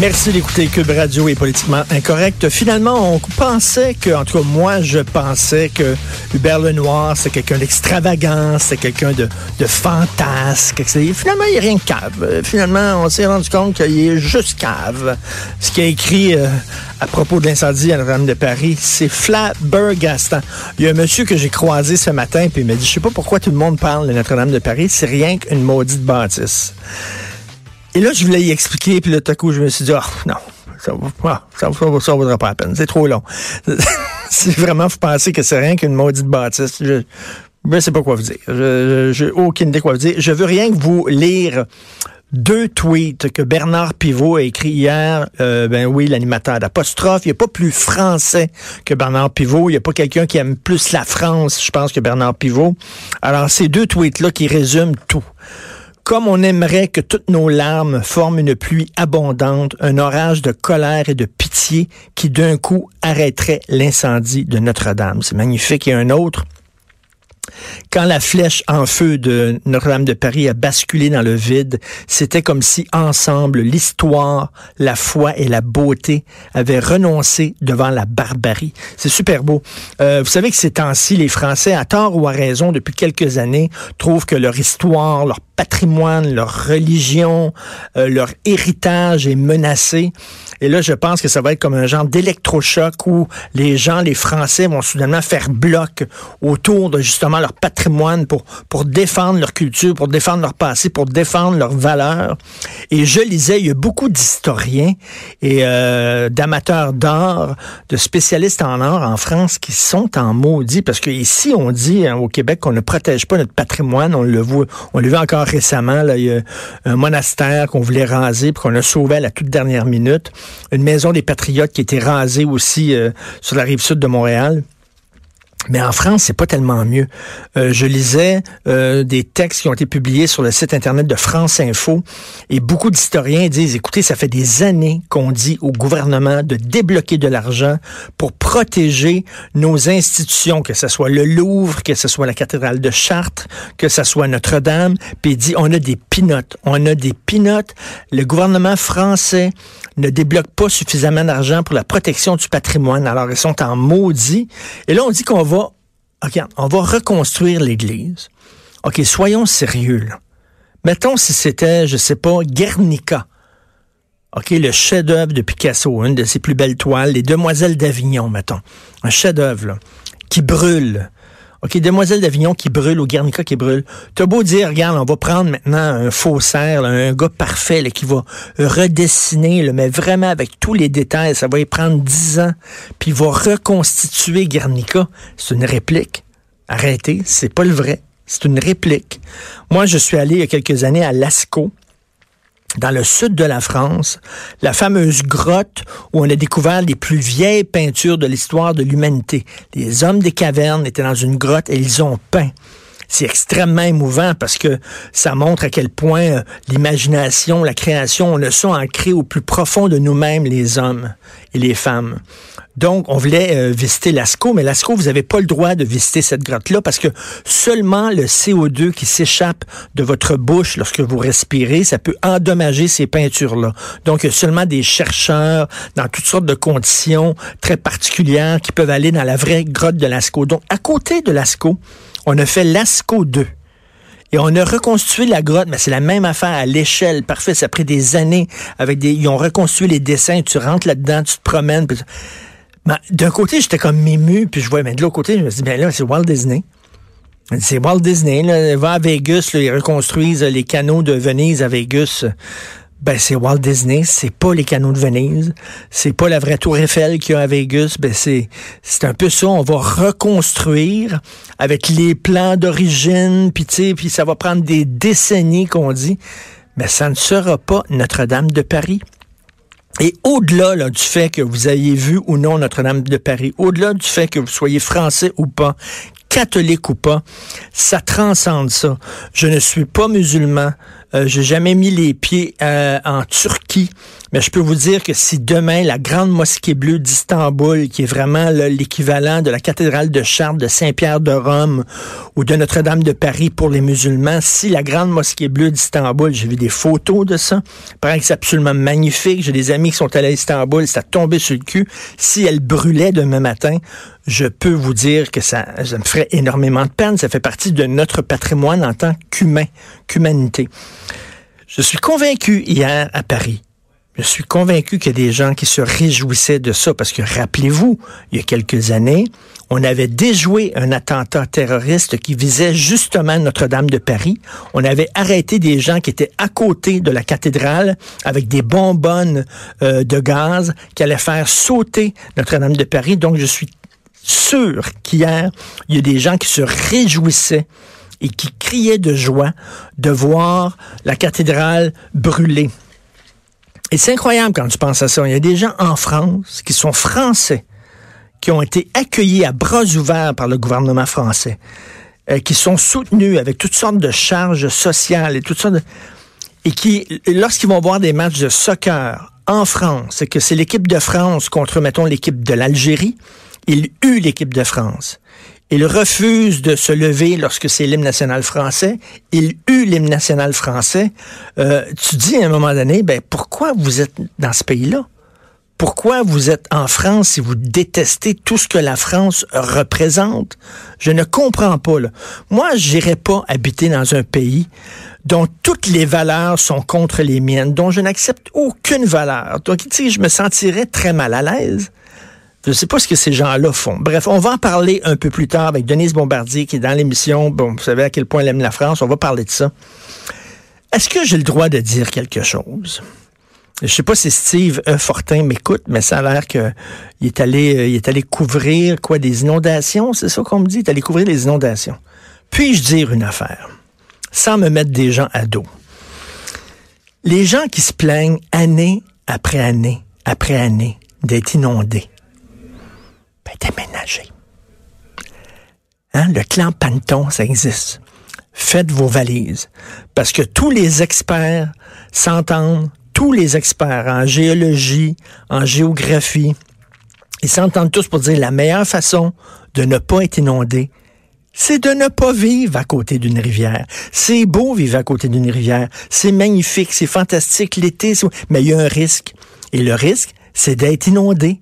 Merci d'écouter Cube Radio est politiquement incorrect. Finalement, on pensait que, en tout cas, moi, je pensais que Hubert Lenoir, c'est quelqu'un d'extravagant, c'est quelqu'un de, de fantasque. Finalement, il a rien de cave. Finalement, on s'est rendu compte qu'il est juste cave. Ce qu'il a écrit euh, à propos de l'incendie à Notre-Dame de Paris, c'est flabbergastant. Il y a un monsieur que j'ai croisé ce matin, puis il m'a dit, je sais pas pourquoi tout le monde parle de Notre-Dame de Paris, c'est rien qu'une maudite bâtisse. Et là, je voulais y expliquer, puis là, tout coup, je me suis dit, oh, non, ça ne vaudra pas la peine, c'est trop long. si vraiment vous pensez que c'est rien qu'une maudite bâtisse, je ne sais pas quoi vous dire. Je n'ai aucune idée quoi vous dire. Je veux rien que vous lire deux tweets que Bernard Pivot a écrit hier. Euh, ben oui, l'animateur d'apostrophe. Il n'y a pas plus français que Bernard Pivot. Il n'y a pas quelqu'un qui aime plus la France, je pense, que Bernard Pivot. Alors, ces deux tweets-là qui résument tout. Comme on aimerait que toutes nos larmes forment une pluie abondante, un orage de colère et de pitié qui d'un coup arrêterait l'incendie de Notre-Dame. C'est magnifique. Et un autre, quand la flèche en feu de Notre-Dame de Paris a basculé dans le vide, c'était comme si ensemble l'histoire, la foi et la beauté avaient renoncé devant la barbarie. C'est super beau. Euh, vous savez que ces temps-ci, les Français, à tort ou à raison, depuis quelques années, trouvent que leur histoire, leur patrimoine, leur religion, euh, leur héritage est menacé. Et là, je pense que ça va être comme un genre d'électrochoc où les gens, les Français, vont soudainement faire bloc autour de justement leur patrimoine pour, pour défendre leur culture, pour défendre leur passé, pour défendre leurs valeurs. Et je lisais, il y a beaucoup d'historiens et euh, d'amateurs d'art, de spécialistes en art en France qui sont en maudit parce que ici, on dit hein, au Québec qu'on ne protège pas notre patrimoine. On le voit, on le voit encore récemment. Là, il y a un monastère qu'on voulait raser puis qu'on a sauvé à la toute dernière minute une maison des Patriotes qui était rasée aussi euh, sur la rive sud de Montréal. Mais en France, c'est pas tellement mieux. Euh, je lisais euh, des textes qui ont été publiés sur le site internet de France Info et beaucoup d'historiens disent écoutez, ça fait des années qu'on dit au gouvernement de débloquer de l'argent pour protéger nos institutions, que ce soit le Louvre, que ce soit la cathédrale de Chartres, que ce soit Notre-Dame, puis dit on a des pinotes, on a des pinotes. Le gouvernement français ne débloque pas suffisamment d'argent pour la protection du patrimoine. Alors ils sont en maudit. Et là on dit qu'on va on va reconstruire l'Église. OK, soyons sérieux. Mettons si c'était, je sais pas, Guernica. OK, le chef-d'œuvre de Picasso, une de ses plus belles toiles, Les Demoiselles d'Avignon, mettons. Un chef-d'œuvre, qui brûle. OK, Demoiselle d'Avignon qui brûle ou Guernica qui brûle. T'as beau dire, regarde, on va prendre maintenant un faussaire, un gars parfait qui va redessiner, mais vraiment avec tous les détails, ça va y prendre dix ans, puis il va reconstituer Guernica. C'est une réplique. Arrêtez, c'est pas le vrai. C'est une réplique. Moi, je suis allé il y a quelques années à Lascaux dans le sud de la France, la fameuse grotte où on a découvert les plus vieilles peintures de l'histoire de l'humanité. Les hommes des cavernes étaient dans une grotte et ils ont peint. C'est extrêmement émouvant parce que ça montre à quel point euh, l'imagination, la création, on le sont ancré au plus profond de nous-mêmes, les hommes et les femmes. Donc, on voulait euh, visiter Lascaux, mais Lascaux, vous n'avez pas le droit de visiter cette grotte-là parce que seulement le CO2 qui s'échappe de votre bouche lorsque vous respirez, ça peut endommager ces peintures-là. Donc, il y a seulement des chercheurs dans toutes sortes de conditions très particulières qui peuvent aller dans la vraie grotte de Lascaux. Donc, à côté de Lascaux, on a fait Lascaux 2. Et on a reconstruit la grotte, mais c'est la même affaire à l'échelle. Parfait, ça a des années. Avec des, ils ont reconstruit les dessins. Tu rentres là-dedans, tu te promènes. Ben, d'un côté, j'étais comme ému, puis je vois, mais de l'autre côté, je me dis, ben là, c'est Walt Disney. C'est Walt Disney, là, va à Vegas, là, ils reconstruisent les canaux de Venise à Vegas. Ben, c'est Walt Disney, c'est pas les canaux de Venise, c'est pas la vraie tour Eiffel qu'il y a à Vegas, ben c'est, c'est un peu ça, on va reconstruire avec les plans d'origine, puis puis ça va prendre des décennies qu'on dit, mais ça ne sera pas Notre-Dame de Paris. Et au-delà du fait que vous ayez vu ou non Notre-Dame de Paris, au-delà du fait que vous soyez français ou pas, catholique ou pas, ça transcende ça. Je ne suis pas musulman, Euh, j'ai jamais mis les pieds euh, en Turquie, mais je peux vous dire que si demain la grande mosquée bleue d'Istanbul, qui est vraiment l'équivalent de la cathédrale de Chartres, de Saint-Pierre de Rome ou de Notre-Dame de Paris pour les musulmans, si la grande mosquée bleue d'Istanbul, j'ai vu des photos de ça, paraît que c'est absolument magnifique. J'ai des amis qui sont allés à Istanbul, ça tombé sur le cul. Si elle brûlait demain matin, je peux vous dire que ça, ça me ferait énormément de peine. Ça fait partie de notre patrimoine en tant qu'humain, qu'humanité. Je suis convaincu hier à Paris. Je suis convaincu qu'il y a des gens qui se réjouissaient de ça parce que rappelez-vous, il y a quelques années, on avait déjoué un attentat terroriste qui visait justement Notre-Dame de Paris. On avait arrêté des gens qui étaient à côté de la cathédrale avec des bonbonnes euh, de gaz qui allaient faire sauter Notre-Dame de Paris. Donc je suis sûr qu'hier, il y a des gens qui se réjouissaient et qui criaient de joie de voir la cathédrale brûler. Et c'est incroyable quand tu penses à ça. Il y a des gens en France qui sont français, qui ont été accueillis à bras ouverts par le gouvernement français, euh, qui sont soutenus avec toutes sortes de charges sociales et toutes sortes de... Et qui, lorsqu'ils vont voir des matchs de soccer en France, c'est que c'est l'équipe de France contre, mettons, l'équipe de l'Algérie, il eut l'équipe de France. Il refuse de se lever lorsque c'est l'hymne national français. Il eut l'hymne national français. Euh, tu dis à un moment donné, ben pourquoi vous êtes dans ce pays-là? Pourquoi vous êtes en France si vous détestez tout ce que la France représente? Je ne comprends pas. Là. Moi, j'irai pas habiter dans un pays dont toutes les valeurs sont contre les miennes, dont je n'accepte aucune valeur. Donc, tu sais, je me sentirais très mal à l'aise. Je ne sais pas ce que ces gens-là font. Bref, on va en parler un peu plus tard avec Denise Bombardier qui est dans l'émission. Bon, vous savez à quel point elle aime la France. On va parler de ça. Est-ce que j'ai le droit de dire quelque chose? Je sais pas si Steve Fortin m'écoute, mais ça a l'air qu'il est allé, euh, il est allé couvrir quoi des inondations, c'est ça qu'on me dit, il est allé couvrir les inondations. Puis-je dire une affaire, sans me mettre des gens à dos? Les gens qui se plaignent année après année après année d'être inondés, ben, déménager. Hein? Le clan Panton, ça existe. Faites vos valises. Parce que tous les experts s'entendent, tous les experts en géologie, en géographie, ils s'entendent tous pour dire la meilleure façon de ne pas être inondé, c'est de ne pas vivre à côté d'une rivière. C'est beau vivre à côté d'une rivière. C'est magnifique, c'est fantastique l'été, mais il y a un risque. Et le risque, c'est d'être inondé.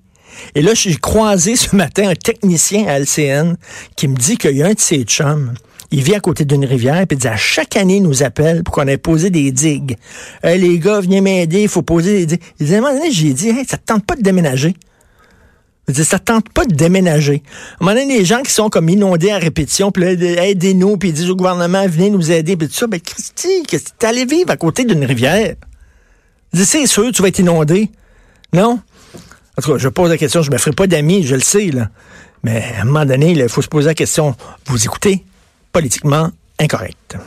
Et là, j'ai croisé ce matin un technicien à LCN qui me dit qu'il y a un de ses chums. Il vit à côté d'une rivière, puis il dit à chaque année, il nous appelle pour qu'on ait posé des digues. Les gars, venez m'aider, il faut poser des digues. Il dit, à un moment donné, j'ai dit, hey, ça te tente pas de déménager? Il dit, ça te tente pas de déménager? À un moment donné, les gens qui sont comme inondés à répétition, puis là, aidez-nous, puis ils disent au gouvernement, venez nous aider, puis tout ça. Ben, Christy, qu'est-ce que t'es allé vivre à côté d'une rivière? Il dit, c'est sûr, tu vas être inondé. Non? En tout cas, je pose la question, je me ferai pas d'amis, je le sais, là. Mais à un moment donné, il faut se poser la question. Vous écoutez politiquement incorrect.